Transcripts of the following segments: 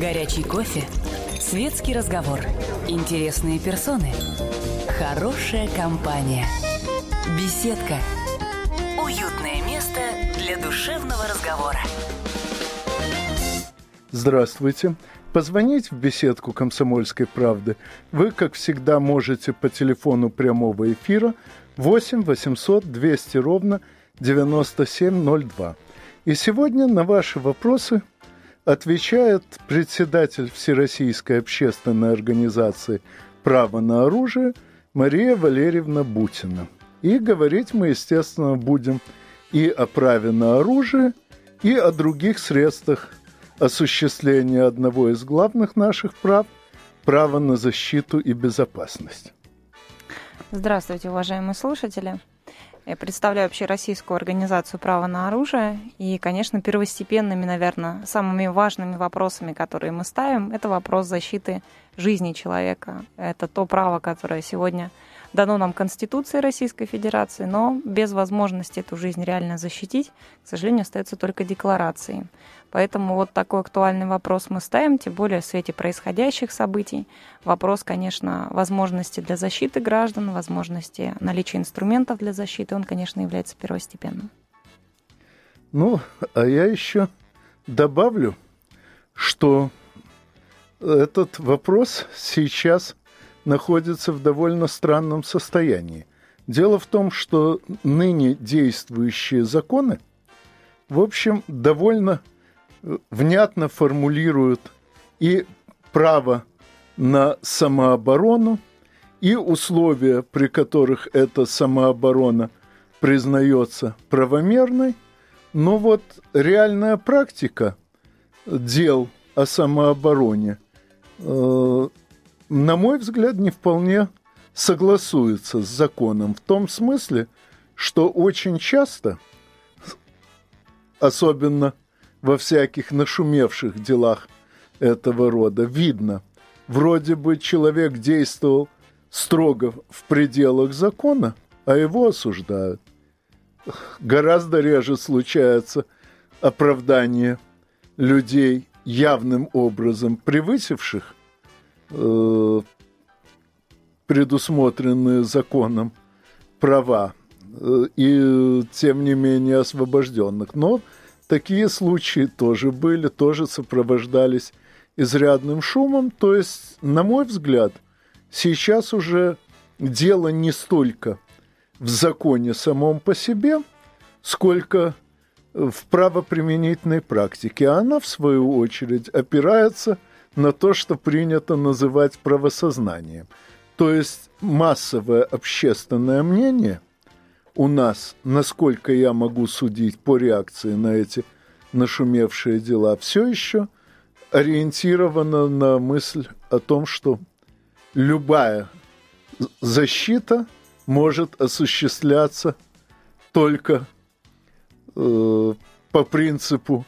Горячий кофе. Светский разговор. Интересные персоны. Хорошая компания. Беседка. Уютное место для душевного разговора. Здравствуйте. Позвонить в беседку «Комсомольской правды» вы, как всегда, можете по телефону прямого эфира 8 800 200 ровно 9702. И сегодня на ваши вопросы отвечает председатель Всероссийской общественной организации «Право на оружие» Мария Валерьевна Бутина. И говорить мы, естественно, будем и о праве на оружие, и о других средствах осуществления одного из главных наших прав – права на защиту и безопасность. Здравствуйте, уважаемые слушатели. Я представляю общероссийскую организацию «Право на оружие». И, конечно, первостепенными, наверное, самыми важными вопросами, которые мы ставим, это вопрос защиты жизни человека. Это то право, которое сегодня дано нам Конституцией Российской Федерации, но без возможности эту жизнь реально защитить, к сожалению, остается только декларацией. Поэтому вот такой актуальный вопрос мы ставим, тем более в свете происходящих событий. Вопрос, конечно, возможности для защиты граждан, возможности наличия инструментов для защиты, он, конечно, является первостепенным. Ну, а я еще добавлю, что этот вопрос сейчас находится в довольно странном состоянии. Дело в том, что ныне действующие законы, в общем, довольно внятно формулируют и право на самооборону, и условия, при которых эта самооборона признается правомерной, но вот реальная практика дел о самообороне, э, на мой взгляд, не вполне согласуется с законом в том смысле, что очень часто, особенно во всяких нашумевших делах этого рода. Видно, вроде бы человек действовал строго в пределах закона, а его осуждают. Гораздо реже случается оправдание людей, явным образом превысивших э, предусмотренные законом права э, и, тем не менее, освобожденных. Но Такие случаи тоже были, тоже сопровождались изрядным шумом. То есть, на мой взгляд, сейчас уже дело не столько в законе самом по себе, сколько в правоприменительной практике. Она, в свою очередь, опирается на то, что принято называть правосознанием. То есть массовое общественное мнение – у нас, насколько я могу судить по реакции на эти нашумевшие дела, все еще ориентировано на мысль о том, что любая защита может осуществляться только э, по принципу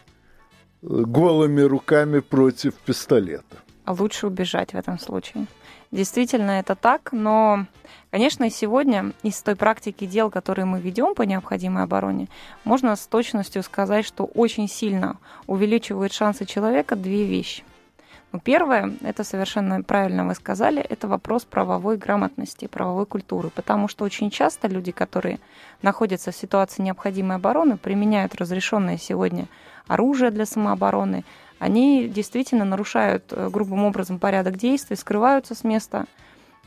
э, голыми руками против пистолета. А лучше убежать в этом случае. Действительно, это так, но, конечно, сегодня из той практики дел, которые мы ведем по необходимой обороне, можно с точностью сказать, что очень сильно увеличивают шансы человека две вещи. Ну, первое, это совершенно правильно вы сказали, это вопрос правовой грамотности, правовой культуры, потому что очень часто люди, которые находятся в ситуации необходимой обороны, применяют разрешенное сегодня оружие для самообороны, они действительно нарушают э, грубым образом порядок действий, скрываются с места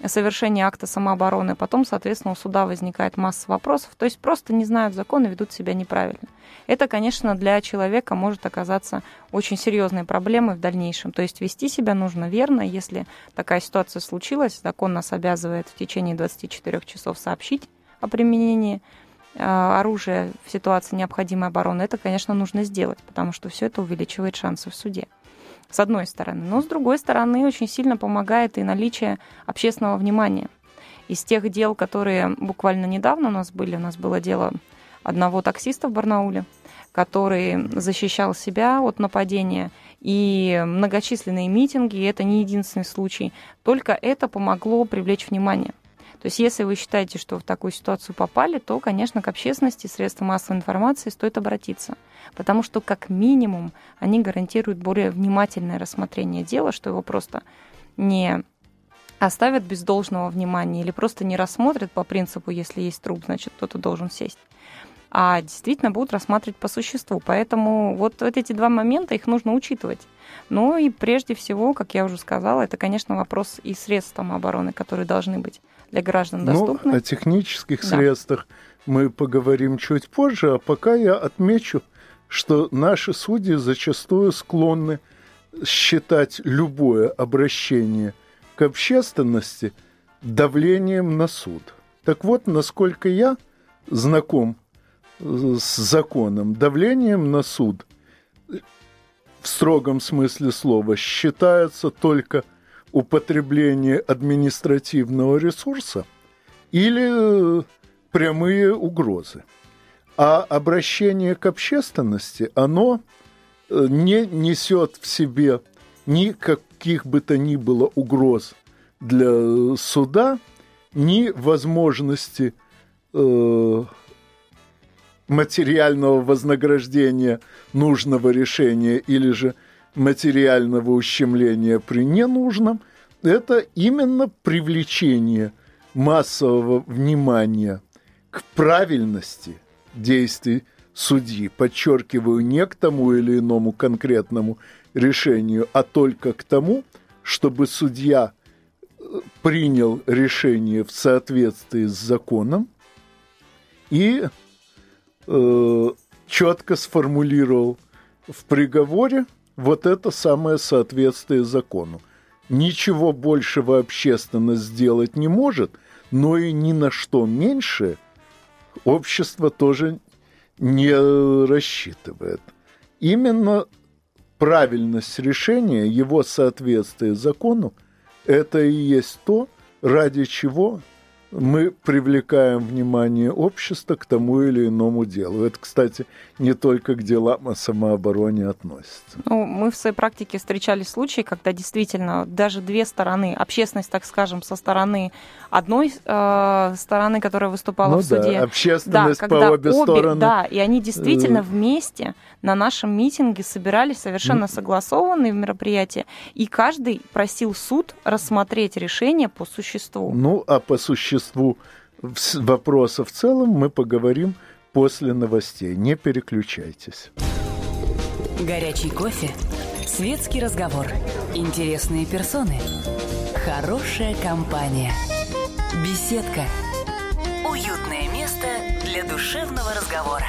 совершения акта самообороны. Потом, соответственно, у суда возникает масса вопросов. То есть просто не знают закон и ведут себя неправильно. Это, конечно, для человека может оказаться очень серьезной проблемой в дальнейшем. То есть вести себя нужно верно. Если такая ситуация случилась, закон нас обязывает в течение 24 часов сообщить о применении оружие в ситуации необходимой обороны, это, конечно, нужно сделать, потому что все это увеличивает шансы в суде. С одной стороны. Но с другой стороны, очень сильно помогает и наличие общественного внимания. Из тех дел, которые буквально недавно у нас были, у нас было дело одного таксиста в Барнауле, который защищал себя от нападения, и многочисленные митинги, и это не единственный случай, только это помогло привлечь внимание – То есть если вы считаете, что в такую ситуацию попали, то, конечно, к общественности, средствам массовой информации стоит обратиться. Потому что, как минимум, они гарантируют более внимательное рассмотрение дела, что его просто не оставят без должного внимания или просто не рассмотрят по принципу, если есть труп, значит, кто-то должен сесть а действительно будут рассматривать по существу. Поэтому вот, вот эти два момента, их нужно учитывать. Ну и прежде всего, как я уже сказала, это, конечно, вопрос и средств самообороны, которые должны быть для граждан ну, доступны. Ну, о технических да. средствах мы поговорим чуть позже, а пока я отмечу, что наши судьи зачастую склонны считать любое обращение к общественности давлением на суд. Так вот, насколько я знаком с законом, давлением на суд в строгом смысле слова считается только употребление административного ресурса или прямые угрозы. А обращение к общественности, оно э, не несет в себе никаких бы то ни было угроз для суда, ни возможности э, материального вознаграждения нужного решения или же материального ущемления при ненужном, это именно привлечение массового внимания к правильности действий судьи. Подчеркиваю, не к тому или иному конкретному решению, а только к тому, чтобы судья э, принял решение в соответствии с законом и э, четко сформулировал в приговоре вот это самое соответствие закону. Ничего большего общественность сделать не может, но и ни на что меньше общество тоже не рассчитывает. Именно правильность решения, его соответствие закону, это и есть то, ради чего мы привлекаем внимание общества к тому или иному делу. Это, кстати, не только к делам о самообороне относится. Ну, мы в своей практике встречали случаи, когда действительно даже две стороны, общественность, так скажем, со стороны одной э, стороны, которая выступала ну в суде. Да, общественность да, по обе, обе стороны. Да, и они действительно э. вместе на нашем митинге собирались совершенно согласованные в мероприятии, и каждый просил суд рассмотреть решение по существу. Ну, а по существу вопроса в целом мы поговорим после новостей. Не переключайтесь. Горячий кофе, светский разговор, интересные персоны, хорошая компания, беседка, уютное место для душевного разговора.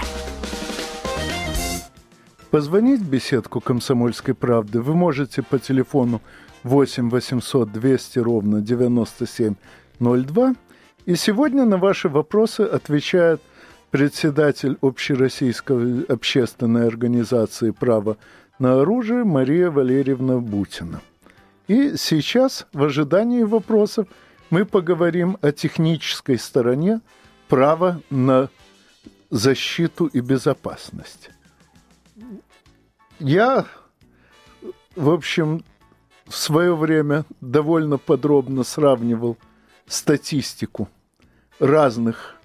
Позвонить в беседку «Комсомольской правды» вы можете по телефону 8 800 200 ровно 9702. И сегодня на ваши вопросы отвечает председатель Общероссийской общественной организации «Право на оружие» Мария Валерьевна Бутина. И сейчас, в ожидании вопросов, мы поговорим о технической стороне права на защиту и безопасность. Я, в общем, в свое время довольно подробно сравнивал статистику разных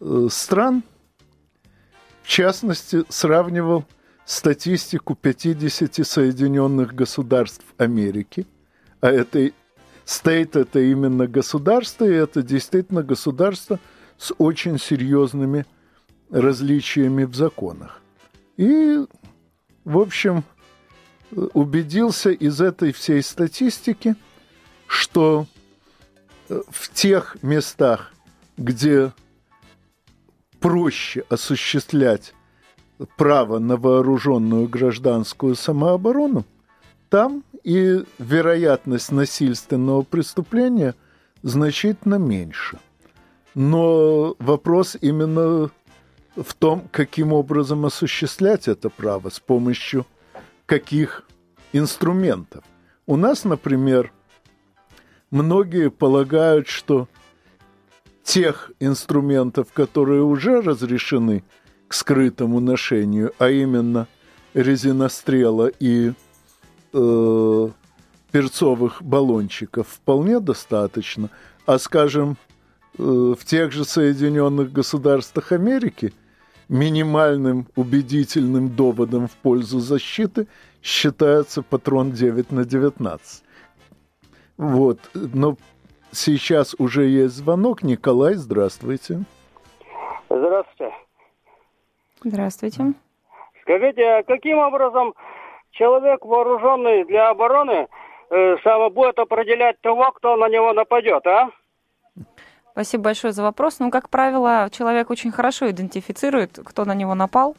э, стран, в частности, сравнивал статистику 50 Соединенных Государств Америки, а это стейт это именно государство, и это действительно государство с очень серьезными различиями в законах. И в общем, убедился из этой всей статистики, что э, в тех местах, где проще осуществлять право на вооруженную гражданскую самооборону, там и вероятность насильственного преступления значительно меньше. Но вопрос именно в том, каким образом осуществлять это право, с помощью каких инструментов. У нас, например, многие полагают, что тех инструментов, которые уже разрешены к скрытому ношению, а именно резинострела и э, перцовых баллончиков, вполне достаточно. А, скажем, в тех же Соединенных Государствах Америки минимальным убедительным доводом в пользу защиты считается патрон 9 на 19. Вот. Но сейчас уже есть звонок. Николай, здравствуйте. Здравствуйте. Здравствуйте. Скажите, а каким образом человек, вооруженный для обороны, э, сам будет определять того, кто на него нападет, а? Спасибо большое за вопрос. Ну, как правило, человек очень хорошо идентифицирует, кто на него напал.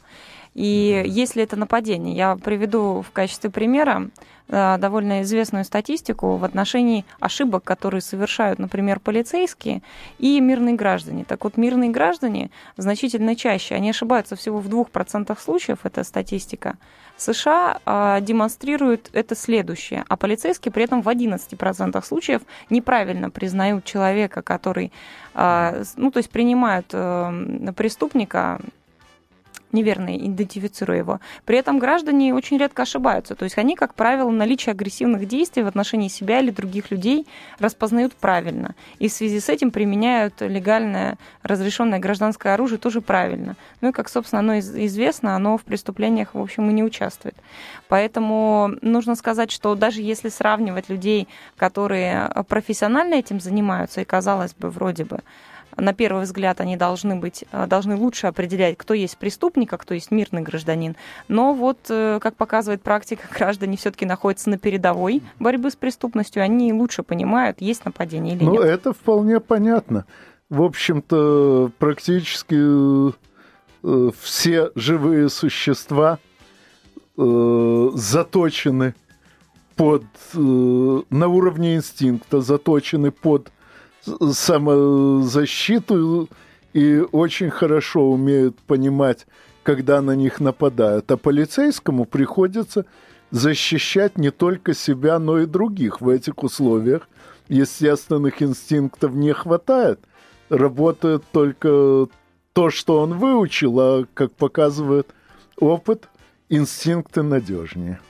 И если это нападение, я приведу в качестве примера э, довольно известную статистику в отношении ошибок, которые совершают, например, полицейские и мирные граждане. Так вот, мирные граждане значительно чаще, они ошибаются всего в 2% случаев, это статистика. США э, демонстрируют это следующее, а полицейские при этом в 11% случаев неправильно признают человека, который, э, ну, то есть принимают э, преступника неверно идентифицируя его. При этом граждане очень редко ошибаются. То есть они, как правило, наличие агрессивных действий в отношении себя или других людей распознают правильно. И в связи с этим применяют легальное разрешенное гражданское оружие тоже правильно. Ну и, как, собственно, оно известно, оно в преступлениях, в общем, и не участвует. Поэтому нужно сказать, что даже если сравнивать людей, которые профессионально этим занимаются, и казалось бы, вроде бы, на первый взгляд они должны быть, э, должны лучше определять, кто есть преступник, а кто есть мирный гражданин. Но вот, э, как показывает практика, граждане все-таки находятся на передовой борьбы с преступностью, они лучше понимают, есть нападение или ну, нет. Ну, это вполне понятно. В общем-то, практически э, все живые существа заточены под, на уровне инстинкта, заточены под самозащиту и очень хорошо умеют понимать, когда на них нападают. А полицейскому приходится защищать не только себя, но и других в этих условиях. Естественных инстинктов не хватает. Работает только то, что он выучил, а, как показывает опыт, инстинкты надежнее.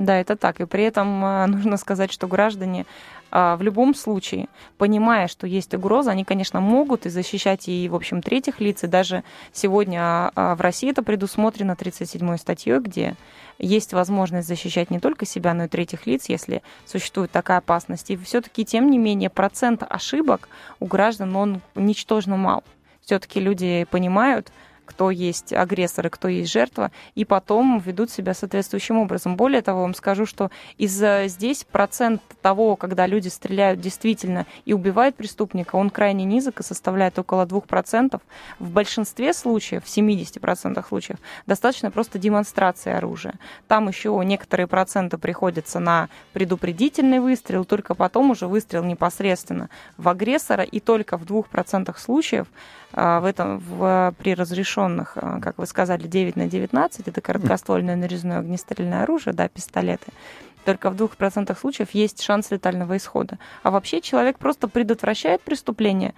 Да, это так. И при этом а, нужно сказать, что граждане а, в любом случае, понимая, что есть угроза, они, конечно, могут и защищать и, в общем, третьих лиц. И даже сегодня а, в России это предусмотрено 37-й статьей, где есть возможность защищать не только себя, но и третьих лиц, если существует такая опасность. И все-таки, тем не менее, процент ошибок у граждан, он ничтожно мал. Все-таки люди понимают, кто есть агрессор и кто есть жертва, и потом ведут себя соответствующим образом. Более того, вам скажу, что из здесь процент того, когда люди стреляют действительно и убивают преступника, он крайне низок и составляет около 2%. В большинстве случаев, в 70% случаев, достаточно просто демонстрации оружия. Там еще некоторые проценты приходятся на предупредительный выстрел, только потом уже выстрел непосредственно в агрессора, и только в 2% случаев в этом, в, при разрешенных, а, как вы сказали, 9 на 19, это короткоствольное нарезное огнестрельное оружие, да, пистолеты, только в двух процентах случаев есть шанс летального исхода. А вообще человек просто предотвращает преступление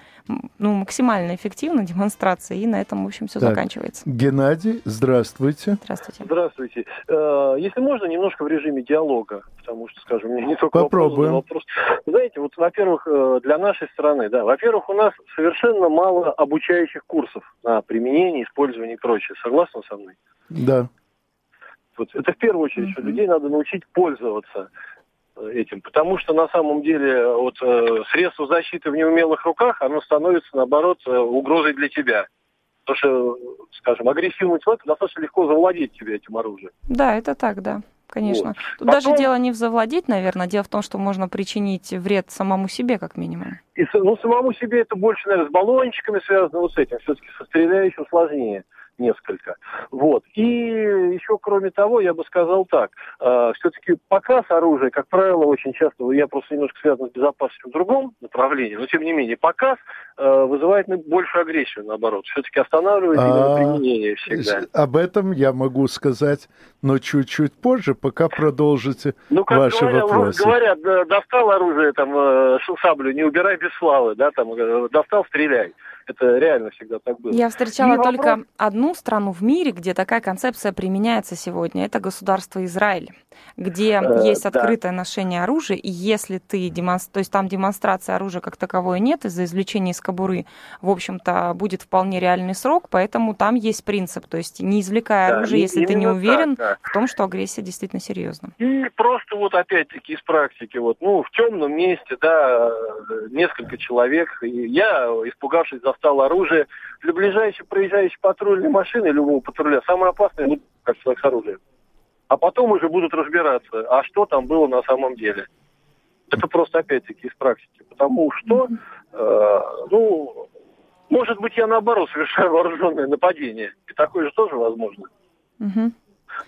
ну, максимально эффективно, демонстрацией, и на этом, в общем, все заканчивается. Геннадий, здравствуйте. Здравствуйте. Здравствуйте. Э, если можно, немножко в режиме диалога, потому что, скажем, у меня не только Попробуем. вопрос, вопрос. Знаете, вот, во-первых, э, для нашей страны, да, во-первых, у нас совершенно мало обучающих курсов на применение, использование и прочее. Согласны со мной? Да. Вот это в первую очередь, mm-hmm. что людей надо научить пользоваться э, этим, потому что на самом деле вот э, средство защиты в неумелых руках, оно становится наоборот э, угрозой для тебя. Потому что, скажем, агрессивный человек достаточно легко завладеть тебе этим оружием. Да, это так, да. Конечно. Вот. Тут Потом... даже дело не в завладеть, наверное, дело в том, что можно причинить вред самому себе, как минимум. И, ну, самому себе это больше, наверное, с баллончиками связано, вот с этим. Все-таки со стреляющим сложнее несколько. Вот. И еще, кроме того, я бы сказал так, э, все-таки показ оружия, как правило, очень часто, я просто немножко связан с безопасностью в другом направлении, но тем не менее показ э, вызывает большую агрессию, наоборот. Все-таки останавливает а, применение всегда. Об этом я могу сказать, но чуть-чуть позже, пока продолжите ну, как ваши говорят, вопросы. Говорят, достал оружие, там, э, саблю, не убирай без славы, да, там, э, достал, стреляй. Это реально всегда так было. Я встречала и только вопрос... одну страну в мире, где такая концепция применяется сегодня. Это государство Израиль, где э, есть открытое да. ношение оружия, и если ты демонстр... то есть там демонстрация оружия как таковой нет, из-за извлечения из кобуры, в общем-то, будет вполне реальный срок, поэтому там есть принцип, то есть не извлекая да, оружие, если ты не уверен так, да. в том, что агрессия действительно серьезна. И просто вот опять-таки из практики, вот, ну, в темном месте, да, несколько человек, и я, испугавшись, застал оружие. Для ближайшей проезжающей патрульной машины, любого патруля, самое опасное, ну, как человек с оружием. А потом уже будут разбираться, а что там было на самом деле. Это просто опять-таки из практики. Потому что, э, ну, может быть, я наоборот совершаю вооруженное нападение. И такое же тоже возможно. Угу.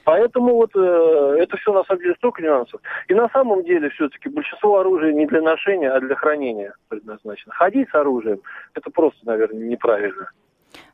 Поэтому вот э, это все на самом деле столько нюансов. И на самом деле все-таки большинство оружия не для ношения, а для хранения предназначено. Ходить с оружием это просто, наверное, неправильно.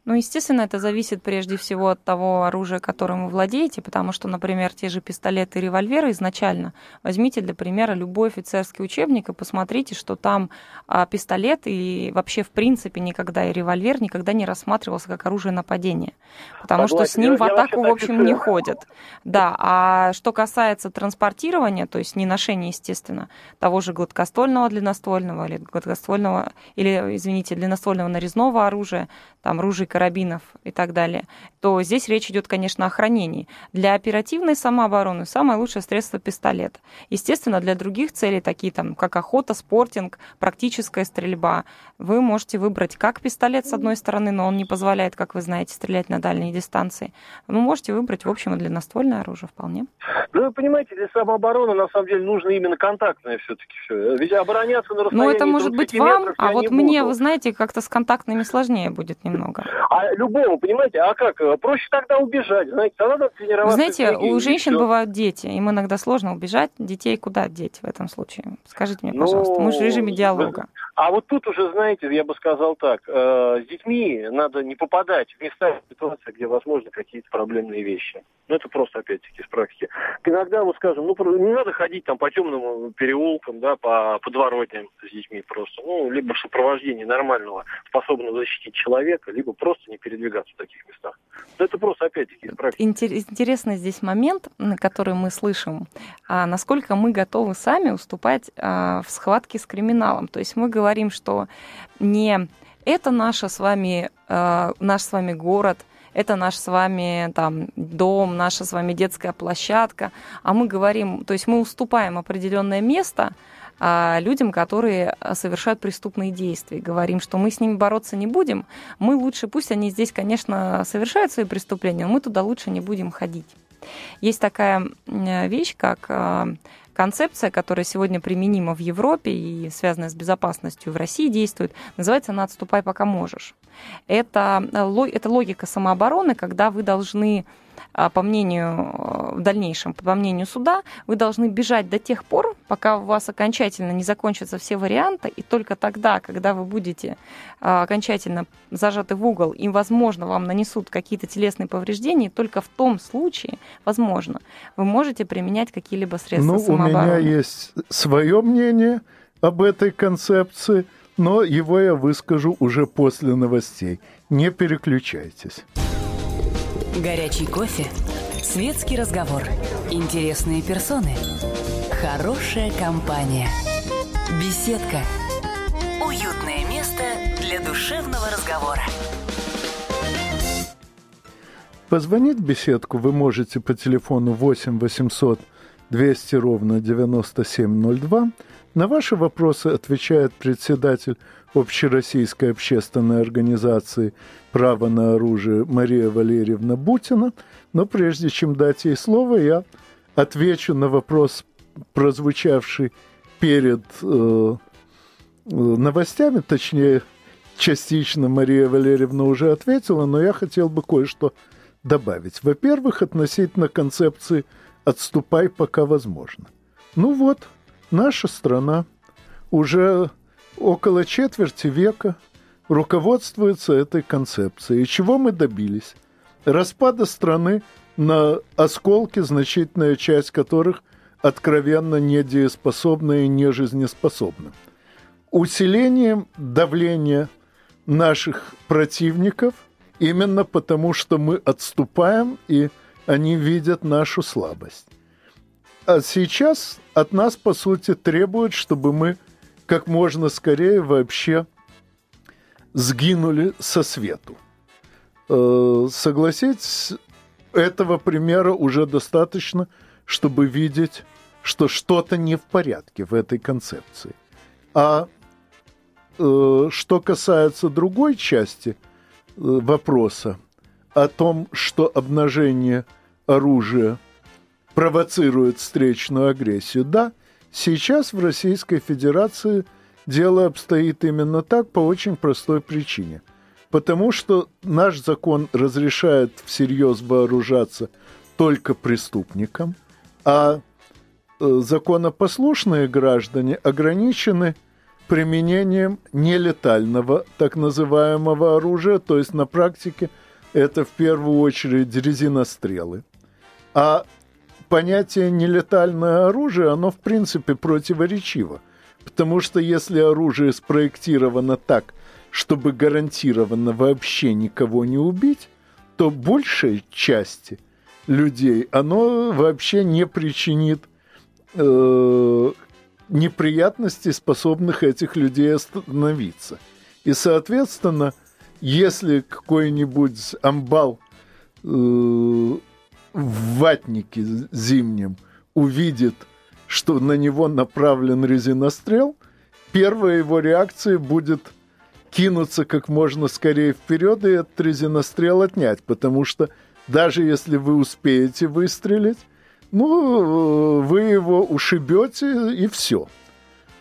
Ну, естественно, это зависит прежде всего от того оружия, которым вы владеете, потому что, например, те же пистолеты и револьверы изначально, возьмите для примера любой офицерский учебник и посмотрите, что там а, пистолет и вообще, в принципе, никогда и револьвер никогда не рассматривался как оружие нападения, потому Согласен. что с ним я, в атаку, в общем, не ходят. Да, а что касается транспортирования, то есть не ношения, естественно, того же гладкоствольного длинноствольного или гладкоствольного, или, извините, длинноствольного нарезного оружия, там ружей карабинов и так далее, то здесь речь идет, конечно, о хранении. Для оперативной самообороны самое лучшее средство пистолет. Естественно, для других целей, такие там, как охота, спортинг, практическая стрельба, вы можете выбрать как пистолет с одной стороны, но он не позволяет, как вы знаете, стрелять на дальние дистанции. Вы можете выбрать, в общем, и длинноствольное оружие вполне. Ну, вы понимаете, для самообороны на самом деле нужно именно контактное все-таки все. Ведь обороняться на расстоянии Ну, это может быть вам, а вот мне, буду. вы знаете, как-то с контактными сложнее будет немного. А любому, понимаете, а как? Проще тогда убежать, знаете, тогда надо тренироваться. Знаете, у женщин бывают дети, им иногда сложно убежать. Детей куда деть в этом случае? Скажите мне, пожалуйста. Ну, Мы же в режиме диалога. А вот тут уже, знаете, я бы сказал так, э, с детьми надо не попадать в места, в ситуации, где возможны какие-то проблемные вещи. Ну, это просто, опять-таки, с практики. Иногда, вот скажем, ну, не надо ходить там по темным переулкам, да, по подворотням с детьми просто. Ну, либо в сопровождении нормального, способного защитить человека, либо просто не передвигаться в таких местах. Это просто, опять-таки, из практики. Интересный здесь момент, который мы слышим, а насколько мы готовы сами уступать а, в схватке с криминалом. То есть мы говорим, что не это наша с вами, а, наш с вами город, это наш с вами там дом, наша с вами детская площадка, а мы говорим, то есть мы уступаем определенное место а, людям, которые совершают преступные действия. Говорим, что мы с ними бороться не будем, мы лучше, пусть они здесь, конечно, совершают свои преступления, но мы туда лучше не будем ходить. Есть такая вещь, как а, концепция, которая сегодня применима в Европе и связанная с безопасностью в России действует, называется «на отступай, пока можешь». Это, э, это логика самообороны, когда вы должны а, по мнению, э, в дальнейшем, по мнению суда, вы должны бежать до тех пор, пока у вас окончательно не закончатся все варианты, и только тогда, когда вы будете а, окончательно зажаты в угол, и, возможно, вам нанесут какие-то телесные повреждения, только в том случае, возможно, вы можете применять какие-либо средства ну, самообороны. У меня есть свое мнение об этой концепции, но его я выскажу уже после новостей. Не переключайтесь. Горячий кофе, светский разговор, интересные персоны, хорошая компания, беседка, уютное место для душевного разговора. Позвонить в беседку вы можете по телефону 8 800 200 ровно 9702. На ваши вопросы отвечает председатель Общероссийской общественной организации «Право на оружие» Мария Валерьевна Бутина. Но прежде чем дать ей слово, я отвечу на вопрос, прозвучавший перед э, новостями, точнее, частично Мария Валерьевна уже ответила, но я хотел бы кое-что добавить. Во-первых, относительно концепции «отступай, пока возможно». Ну вот, наша страна уже около четверти века руководствуется этой концепцией. И чего мы добились? Распада страны на осколки, значительная часть которых откровенно недееспособна и нежизнеспособна. Усилением давления наших противников именно потому, что мы отступаем, и они видят нашу слабость. А сейчас от нас, по сути, требуют, чтобы мы как можно скорее вообще сгинули со свету. Э, согласитесь, этого примера уже достаточно, чтобы видеть, что что-то не в порядке в этой концепции. А э, что касается другой части э, вопроса о том, что обнажение оружия провоцирует встречную агрессию, да, сейчас в Российской Федерации дело обстоит именно так по очень простой причине. Потому что наш закон разрешает всерьез вооружаться только преступникам, а Э, законопослушные граждане ограничены применением нелетального так называемого оружия, то есть на практике это в первую очередь резинострелы. А понятие нелетальное оружие, оно в принципе противоречиво, потому что если оружие спроектировано так, чтобы гарантированно вообще никого не убить, то большей части людей оно вообще не причинит э, неприятностей, способных этих людей остановиться. И, соответственно, если какой-нибудь амбал э, в ватнике зимнем увидит, что на него направлен резинострел, первая его реакция будет кинуться как можно скорее вперед и этот резинострел отнять, потому что даже если вы успеете выстрелить, ну, вы его ушибете и все.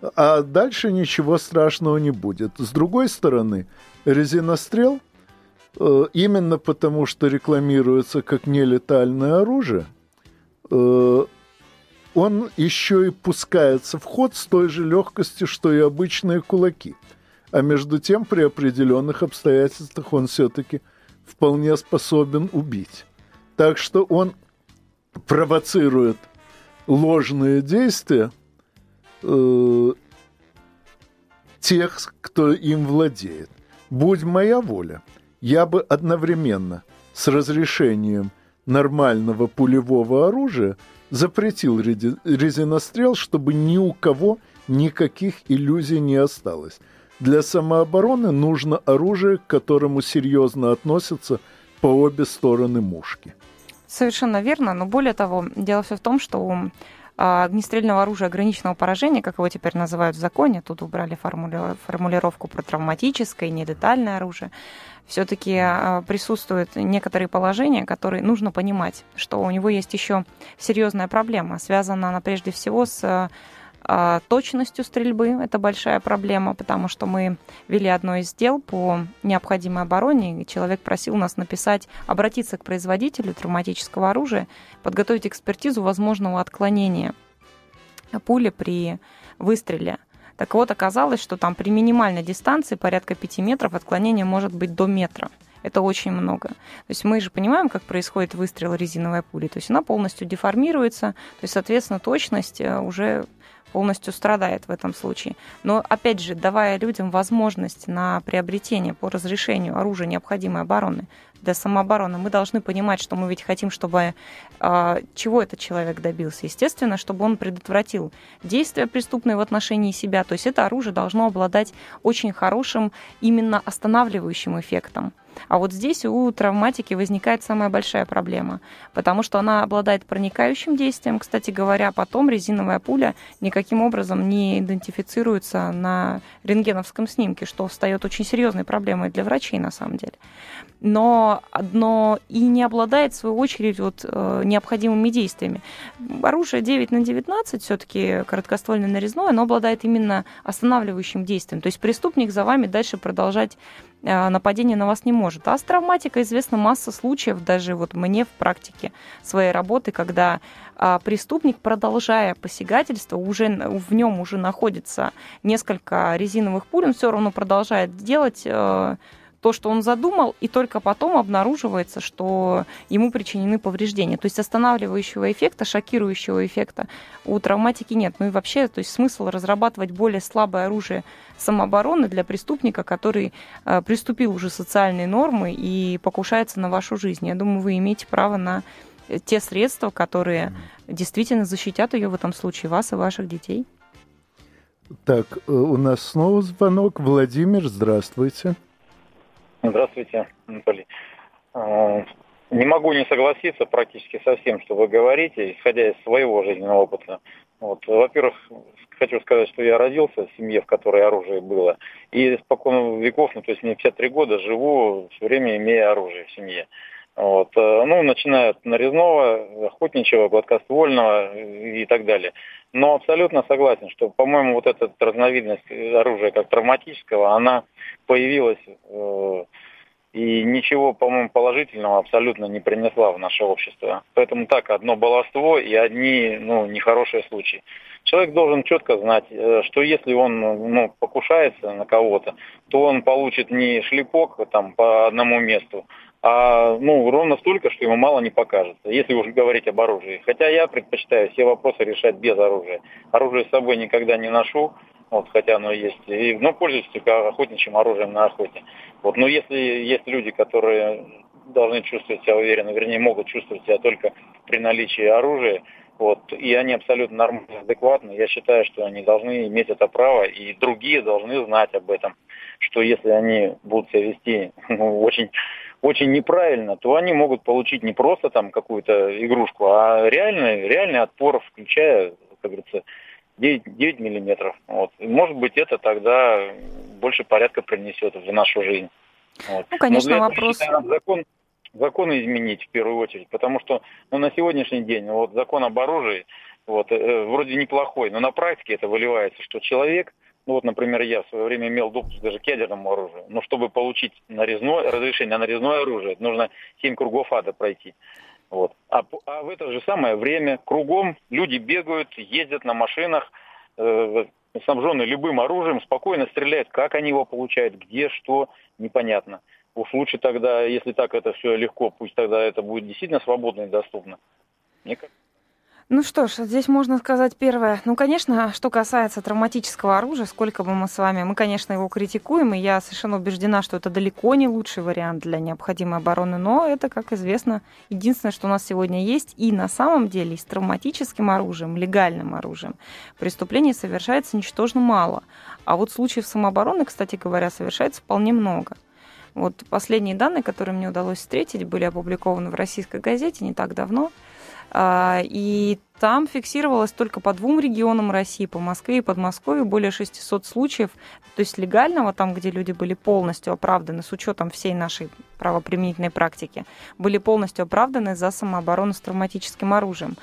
А дальше ничего страшного не будет. С другой стороны, резинострел, э, именно потому что рекламируется как нелетальное оружие, э, он еще и пускается в ход с той же легкостью, что и обычные кулаки. А между тем, при определенных обстоятельствах он все-таки вполне способен убить. Так что он провоцирует ложные действия э, тех, кто им владеет. Будь моя воля, я бы одновременно с разрешением нормального пулевого оружия запретил резинострел, чтобы ни у кого никаких иллюзий не осталось. Для самообороны нужно оружие, к которому серьезно относятся по обе стороны мушки. Совершенно верно, но более того, дело все в том, что огнестрельного оружия ограниченного поражения, как его теперь называют в законе, тут убрали формули... формулировку про травматическое и нелетальное оружие, все-таки а, присутствуют некоторые положения, которые нужно понимать, что у него есть еще серьезная проблема, связана она прежде всего с а, точностью стрельбы это большая проблема, потому что мы вели одно из дел по необходимой обороне, и человек просил нас написать, обратиться к производителю травматического оружия, подготовить экспертизу возможного отклонения пули при выстреле. Так вот, оказалось, что там при минимальной дистанции, порядка 5 метров, отклонение может быть до метра. Это очень много. То есть мы же понимаем, как происходит выстрел резиновой пули. То есть она полностью деформируется, то есть, соответственно, точность э, уже полностью страдает в этом случае. Но, опять же, давая людям возможность на приобретение по разрешению оружия необходимой обороны для самообороны, мы должны понимать, что мы ведь хотим, чтобы э, чего этот человек добился. Естественно, чтобы он предотвратил действия преступные в отношении себя. То есть это оружие должно обладать очень хорошим именно останавливающим эффектом. А вот здесь у травматики возникает самая большая проблема, потому что она обладает проникающим действием. Кстати говоря, потом резиновая пуля никаким образом не идентифицируется на рентгеновском снимке, что встает очень серьезной проблемой для врачей на самом деле. Но одно и не обладает, в свою очередь, вот, э, необходимыми действиями. Оружие 9 на 19, все-таки короткоствольное нарезное, оно обладает именно останавливающим действием. То есть преступник за вами дальше продолжать Э, нападение на вас не может. А с травматикой известна масса случаев, даже вот мне в практике своей работы, когда а, преступник, продолжая посягательство, уже в нем уже находится несколько резиновых пуль, он все равно продолжает делать э, то, что он задумал, и только потом обнаруживается, что ему причинены повреждения. То есть останавливающего эффекта, шокирующего эффекта у травматики нет. Ну и вообще, то есть смысл разрабатывать более слабое оружие самообороны для преступника, который э, приступил уже социальные нормы и покушается на вашу жизнь. Я думаю, вы имеете право на те средства, которые действительно защитят ее в этом случае, вас и ваших детей. Так, э, у нас снова звонок. Владимир, здравствуйте. Здравствуйте, Анатолий. А, не могу не согласиться практически со всем, что вы говорите, исходя из своего жизненного опыта. Вот. Во-первых, хочу сказать, что я родился в семье, в которой оружие было. И спокойно веков, ну, то есть мне 53 года, живу все время имея оружие в семье. Вот. Э, ну, начиная от нарезного, охотничьего, гладкоствольного и так далее. Но абсолютно согласен, что, по-моему, вот эта разновидность оружия как травматического, она появилась э, и ничего, по-моему, положительного абсолютно не принесла в наше общество. Поэтому так, одно баловство и одни ну, нехорошие случаи. Человек должен четко знать, э, что если он ну, покушается на кого-то, то он получит не шлепок там, по одному месту, а ну, ровно столько, что ему мало не покажется, если уж говорить об оружии. Хотя я предпочитаю все вопросы решать без оружия. Оружие с собой никогда не ношу, вот, хотя оно есть, и, но пользуюсь только охотничьим оружием на охоте. Вот, но если есть люди, которые должны чувствовать себя уверенно, вернее, могут чувствовать себя только при наличии оружия, вот, и они абсолютно нормально, адекватны, я считаю, что они должны иметь это право, и другие должны знать об этом, что если они будут себя вести ну, очень очень неправильно, то они могут получить не просто там какую-то игрушку, а реальный, реальный отпор, включая, как говорится, 9, 9 миллиметров. Вот. И, может быть, это тогда больше порядка принесет в нашу жизнь. Вот. Ну, конечно, Но вопрос... Считаю, закон, законы изменить в первую очередь, потому что ну, на сегодняшний день вот закон об оружии вот, э, вроде неплохой, но на практике это выливается, что человек ну вот, например, я в свое время имел допуск даже к ядерному оружию. Но чтобы получить нарезное, разрешение на нарезное оружие, нужно 7 кругов ада пройти. Вот. А, а в это же самое время кругом люди бегают, ездят на машинах, э, снабженные любым оружием, спокойно стреляют. Как они его получают, где, что, непонятно. Уж лучше тогда, если так это все легко, пусть тогда это будет действительно свободно и доступно. Мне кажется, ну что ж, здесь можно сказать первое. Ну, конечно, что касается травматического оружия, сколько бы мы с вами, мы, конечно, его критикуем, и я совершенно убеждена, что это далеко не лучший вариант для необходимой обороны, но это, как известно, единственное, что у нас сегодня есть. И на самом деле с травматическим оружием, легальным оружием, преступлений совершается ничтожно мало. А вот случаев самообороны, кстати говоря, совершается вполне много. Вот последние данные, которые мне удалось встретить, были опубликованы в российской газете не так давно – и там фиксировалось только по двум регионам России, по Москве и Подмосковью, более 600 случаев, то есть легального, там, где люди были полностью оправданы с учетом всей нашей правоприменительной практики, были полностью оправданы за самооборону с травматическим оружием.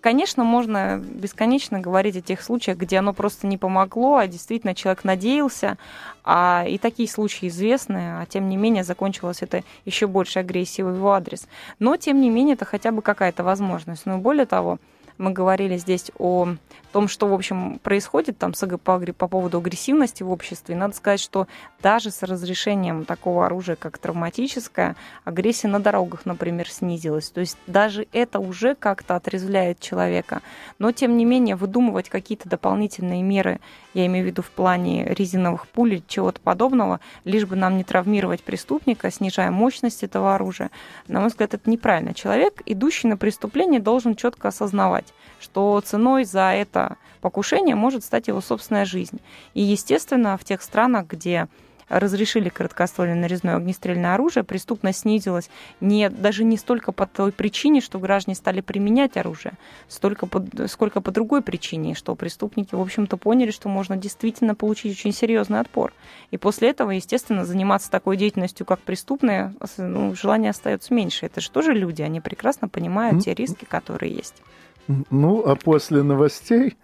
Конечно, можно бесконечно говорить о тех случаях, где оно просто не помогло, а действительно человек надеялся, а и такие случаи известны, а тем не менее закончилось это еще большей агрессией в его адрес. Но, тем не менее, это хотя бы какая-то возможность. Но более того, мы говорили здесь о том, что, в общем, происходит там по, по поводу агрессивности в обществе. И надо сказать, что даже с разрешением такого оружия, как травматическое, агрессия на дорогах, например, снизилась. То есть даже это уже как-то отрезвляет человека. Но, тем не менее, выдумывать какие-то дополнительные меры, я имею в виду в плане резиновых пуль, чего-то подобного, лишь бы нам не травмировать преступника, снижая мощность этого оружия, на мой взгляд, это неправильно. Человек, идущий на преступление, должен четко осознавать, что ценой за это покушение может стать его собственная жизнь. И, естественно, в тех странах, где разрешили короткоствольное нарезное огнестрельное оружие, преступность снизилась не, даже не столько по той причине, что граждане стали применять оружие, столько по, сколько по другой причине, что преступники, в общем-то, поняли, что можно действительно получить очень серьезный отпор. И после этого, естественно, заниматься такой деятельностью, как преступная, ну, желание остается меньше. Это же тоже люди, они прекрасно понимают те риски, которые есть. Ну, а после новостей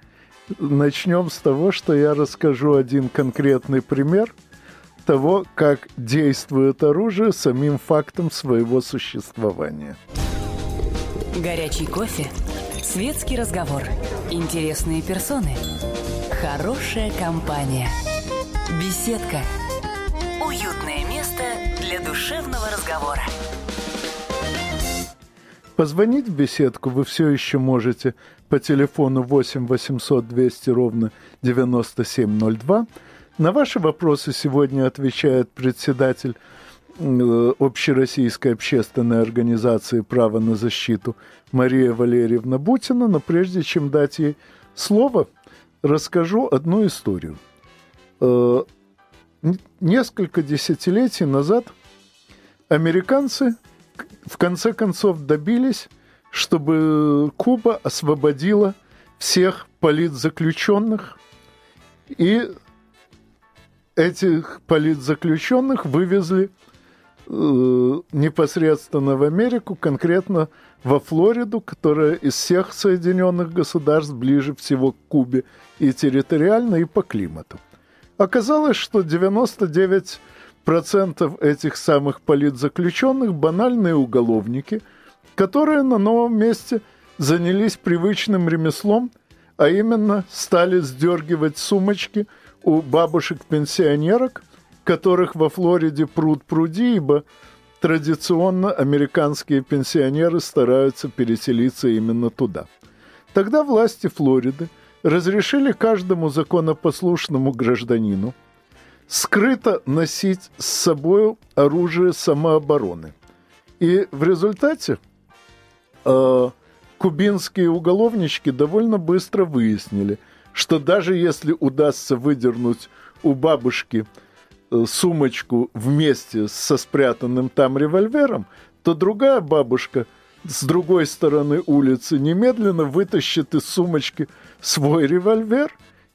начнем с того, что я расскажу один конкретный пример того, как действует оружие самим фактом своего существования. Горячий кофе, светский разговор, интересные персоны, хорошая компания, беседка, уютное место душевного разговора. Позвонить в беседку вы все еще можете по телефону 8 800 200 ровно 9702. На ваши вопросы сегодня отвечает председатель э, Общероссийской общественной организации «Право на защиту» Мария Валерьевна Бутина. Но прежде чем дать ей слово, расскажу одну историю. Э, несколько десятилетий назад американцы в конце концов добились, чтобы Куба освободила всех политзаключенных, и этих политзаключенных вывезли э, непосредственно в Америку, конкретно во Флориду, которая из всех Соединенных государств ближе всего к Кубе и территориально, и по климату. Оказалось, что 99% этих самых политзаключенных – банальные уголовники, которые на новом месте занялись привычным ремеслом, а именно стали сдергивать сумочки у бабушек-пенсионерок, которых во Флориде пруд пруди, ибо традиционно американские пенсионеры стараются переселиться именно туда. Тогда власти Флориды – разрешили каждому законопослушному гражданину скрыто носить с собой оружие самообороны. И в результате э, кубинские уголовнички довольно быстро выяснили, что даже если удастся выдернуть у бабушки э, сумочку вместе со спрятанным там револьвером, то другая бабушка – с другой стороны улицы немедленно вытащит из сумочки свой револьвер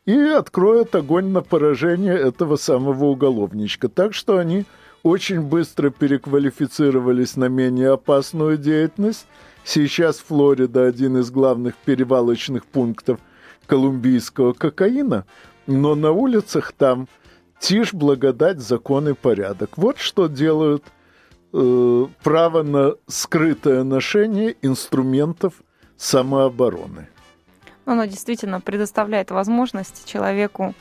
и откроет огонь на поражение этого самого уголовничка. Так что они очень быстро переквалифицировались на менее опасную деятельность. Сейчас Флорида один из главных перевалочных пунктов колумбийского кокаина, но на улицах там тишь, благодать, закон и порядок. Вот что делают – э, право на скрытое ношение инструментов самообороны. Оно действительно предоставляет возможность человеку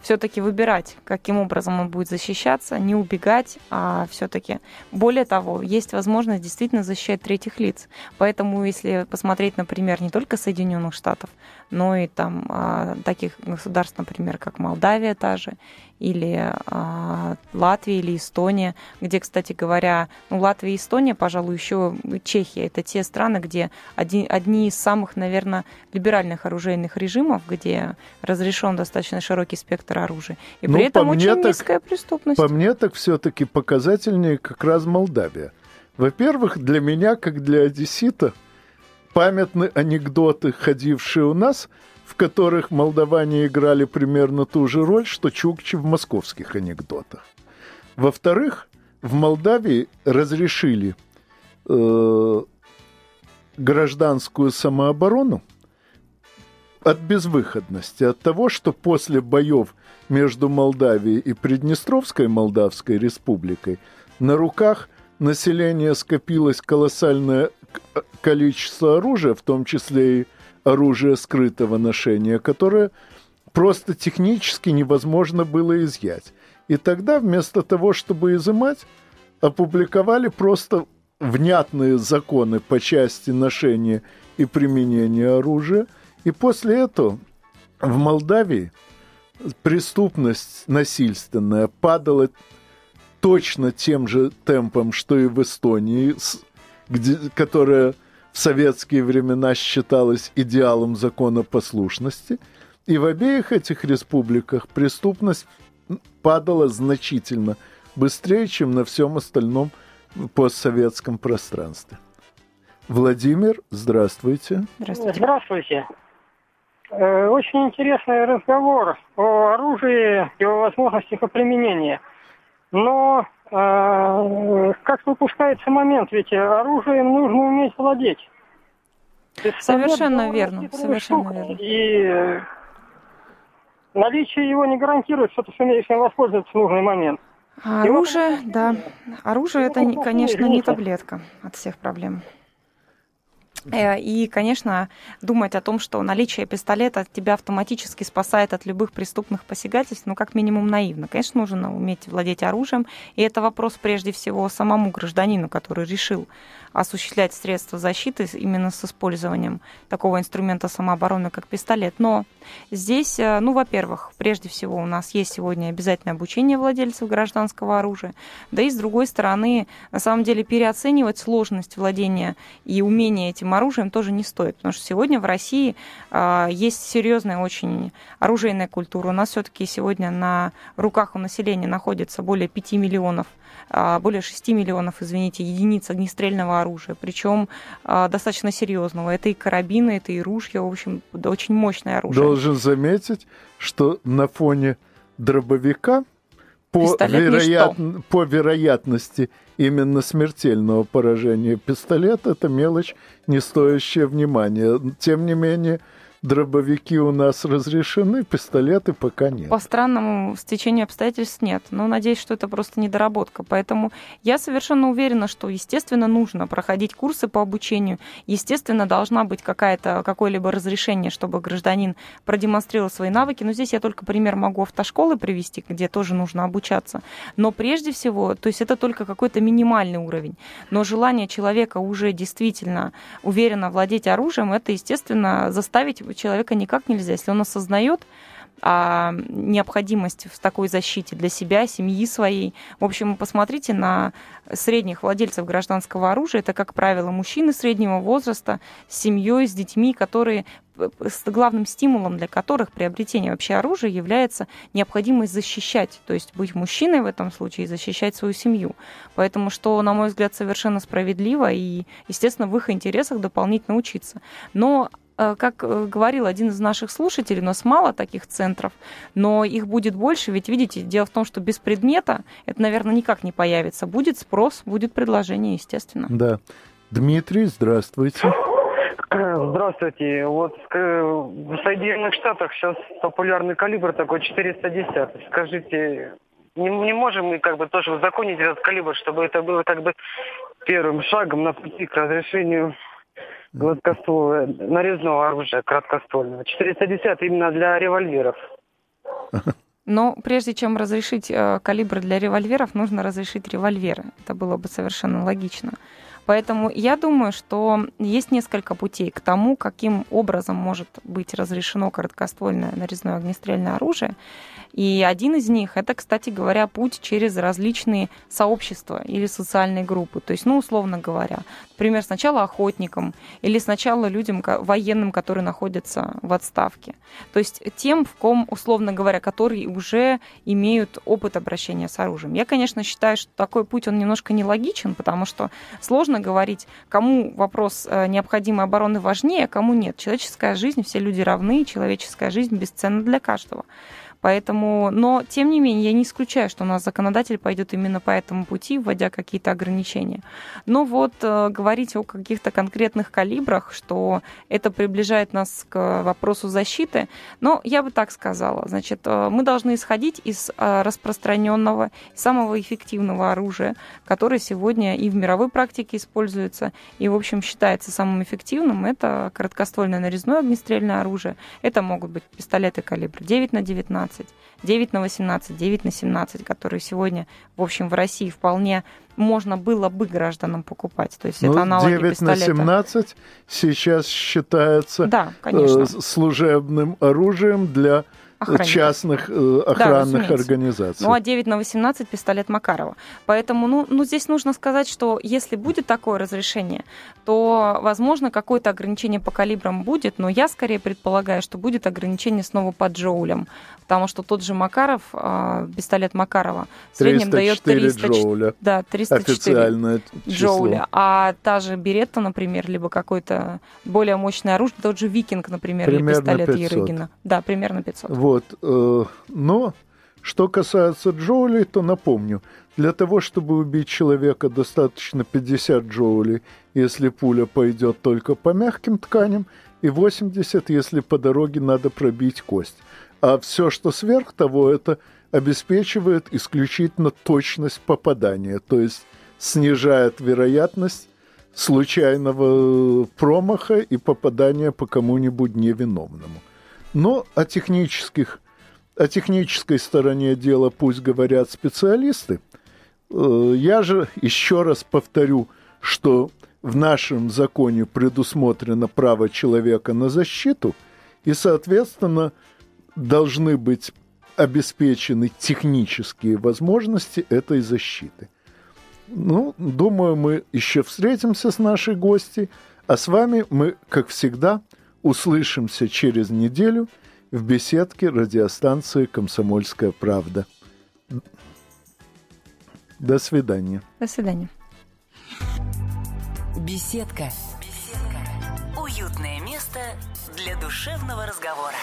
все-таки выбирать, каким образом он будет защищаться, не убегать, а все-таки. Более того, есть возможность действительно защищать третьих лиц. Поэтому, если посмотреть, например, не только Соединенных Штатов, но и там а, таких государств, например, как Молдавия та же, или а, Латвия, или Эстония, где, кстати говоря, ну, Латвия и Эстония, пожалуй, еще Чехия, это те страны, где один, одни из самых, наверное, либеральных оружейных режимов, где разрешен достаточно широкий спектр оружия. И ну, при этом очень так, низкая преступность. По мне так все-таки показательнее как раз Молдавия. Во-первых, для меня, как для одессита, памятны анекдоты, ходившие у нас, в которых молдаване играли примерно ту же роль, что чукчи в московских анекдотах. Во-вторых, в Молдавии разрешили э, гражданскую самооборону от безвыходности, от того, что после боев между Молдавией и Приднестровской Молдавской республикой на руках населения скопилось колоссальное количество оружия, в том числе и оружия скрытого ношения, которое просто технически невозможно было изъять. И тогда вместо того, чтобы изымать, опубликовали просто внятные законы по части ношения и применения оружия. И после этого в Молдавии преступность насильственная падала точно тем же темпом, что и в Эстонии, где, которая в советские времена считалась идеалом законопослушности, и в обеих этих республиках преступность падала значительно быстрее, чем на всем остальном постсоветском пространстве. Владимир, здравствуйте. Здравствуйте. Здравствуйте. Э, очень интересный разговор о оружии и о возможностях его применения. Но э, как-то упускается момент, ведь оружием нужно уметь владеть. Совершенно верно, совершенно верно. И наличие его не гарантирует, что ты сумеешь им воспользоваться в нужный момент. А оружие, вот, да. Оружие это, конечно, не таблетка от всех проблем. Э, и, конечно, думать о том, что наличие пистолета тебя автоматически спасает от любых преступных посягательств, ну, как минимум, наивно. Конечно, нужно уметь владеть оружием, и это вопрос прежде всего самому гражданину, который решил осуществлять средства защиты именно с использованием такого инструмента самообороны, как пистолет. Но здесь, э, ну, во-первых, прежде всего у нас есть сегодня обязательное обучение владельцев гражданского оружия, да и с другой стороны, на самом деле, переоценивать сложность владения и умения этим оружием тоже не стоит, потому что сегодня в России э, есть серьезная очень оружейная культура. У нас все-таки сегодня на руках у населения находится более 5 миллионов а, более 6 миллионов, извините, единиц огнестрельного оружия, причем а, достаточно серьезного. Это и карабины, это и ружья, в общем, очень мощное оружие. Должен заметить, что на фоне дробовика по, вероят... по вероятности именно смертельного поражения пистолет это мелочь, не стоящая внимания. Тем не менее, дробовики у нас разрешены, пистолеты пока нет. По странному стечению обстоятельств нет. Но надеюсь, что это просто недоработка. Поэтому я совершенно уверена, что, естественно, нужно проходить курсы по обучению. Естественно, должна быть какая-то, какое-либо разрешение, чтобы гражданин продемонстрировал свои навыки. Но здесь я только пример могу автошколы привести, где тоже нужно обучаться. Но прежде всего, то есть это только какой-то минимальный уровень. Но желание человека уже действительно уверенно владеть оружием, это, естественно, заставить человека никак нельзя. Если он осознает а, необходимость в такой защите для себя, семьи своей. В общем, посмотрите на средних владельцев гражданского оружия. Это, как правило, мужчины среднего возраста с семьей, с детьми, которые с главным стимулом для которых приобретение вообще оружия является необходимость защищать, то есть быть мужчиной в этом случае и защищать свою семью. Поэтому, что, на мой взгляд, совершенно справедливо и, естественно, в их интересах дополнительно учиться. Но Э, как э, говорил один из наших слушателей, у нас мало таких центров, но их будет больше, ведь видите, дело в том, что без предмета это, наверное, никак не появится. Будет спрос, будет предложение, естественно. Да. Дмитрий, здравствуйте. Здравствуйте. Вот в Соединенных Штатах сейчас популярный калибр такой 410. Скажите, не, не можем мы как бы тоже узаконить этот калибр, чтобы это было как бы первым шагом на пути к разрешению гладкоствольного, нарезного оружия краткоствольного. 410 именно для револьверов. Но прежде чем разрешить э, калибр для револьверов, нужно разрешить револьверы. Это было бы совершенно логично. Поэтому я думаю, что есть несколько путей к тому, каким образом может быть разрешено короткоствольное нарезное огнестрельное оружие. И один из них это, кстати говоря, путь через различные сообщества или социальные группы. То есть, ну, условно говоря, например, сначала охотникам или сначала людям, военным, которые находятся в отставке. То есть тем, в ком, условно говоря, которые уже имеют опыт обращения с оружием. Я, конечно, считаю, что такой путь, он немножко нелогичен, потому что сложно говорить, кому вопрос э, необходимой обороны важнее, а кому нет. Человеческая жизнь, все люди равны, человеческая жизнь бесценна для каждого. Поэтому, но тем не менее, я не исключаю, что у нас законодатель пойдет именно по этому пути, вводя какие-то ограничения. Но вот э, говорить о каких-то конкретных калибрах, что это приближает нас к вопросу защиты, но я бы так сказала. Значит, э, мы должны исходить из э, распространенного, самого эффективного оружия, которое сегодня и в мировой практике используется, и, в общем, считается самым эффективным. Это короткоствольное нарезное огнестрельное оружие. Это могут быть пистолеты калибра 9 на 19, 18, 9 на 18, 9 на 17, которые сегодня, в общем, в России вполне можно было бы гражданам покупать. То есть ну, это аналоги 9 пистолета. на 17 сейчас считается да, э, служебным оружием для охранников. частных э, охранных да, организаций. Ну, а 9 на 18 пистолет Макарова. Поэтому, ну, ну, здесь нужно сказать, что если будет такое разрешение, то, возможно, какое-то ограничение по калибрам будет, но я скорее предполагаю, что будет ограничение снова по джоулям, потому что тот же Макаров, э, пистолет Макарова, в среднем дает 300 джоуля. Да, 304 джоуля. А та же Беретта, например, либо какой-то более мощное оружие, тот же Викинг, например, примерно или пистолет 500. Ерыгина. Да, примерно 500. Вот. Вот. Э, но что касается джоулей, то напомню, для того, чтобы убить человека, достаточно 50 джоулей, если пуля пойдет только по мягким тканям, и 80, если по дороге надо пробить кость. А все, что сверх того, это обеспечивает исключительно точность попадания, то есть снижает вероятность случайного промаха и попадания по кому-нибудь невиновному. Но о технических, о технической стороне дела пусть говорят специалисты. Э, я же еще раз повторю, что в нашем законе предусмотрено право человека на защиту, и, соответственно, должны быть обеспечены технические возможности этой защиты. Ну, думаю, мы еще встретимся с нашей гостьей, а с вами мы, как всегда, услышимся через неделю в беседке радиостанции «Комсомольская правда». До свидания. До свидания. Беседка. Беседка. Уютное место для душевного разговора.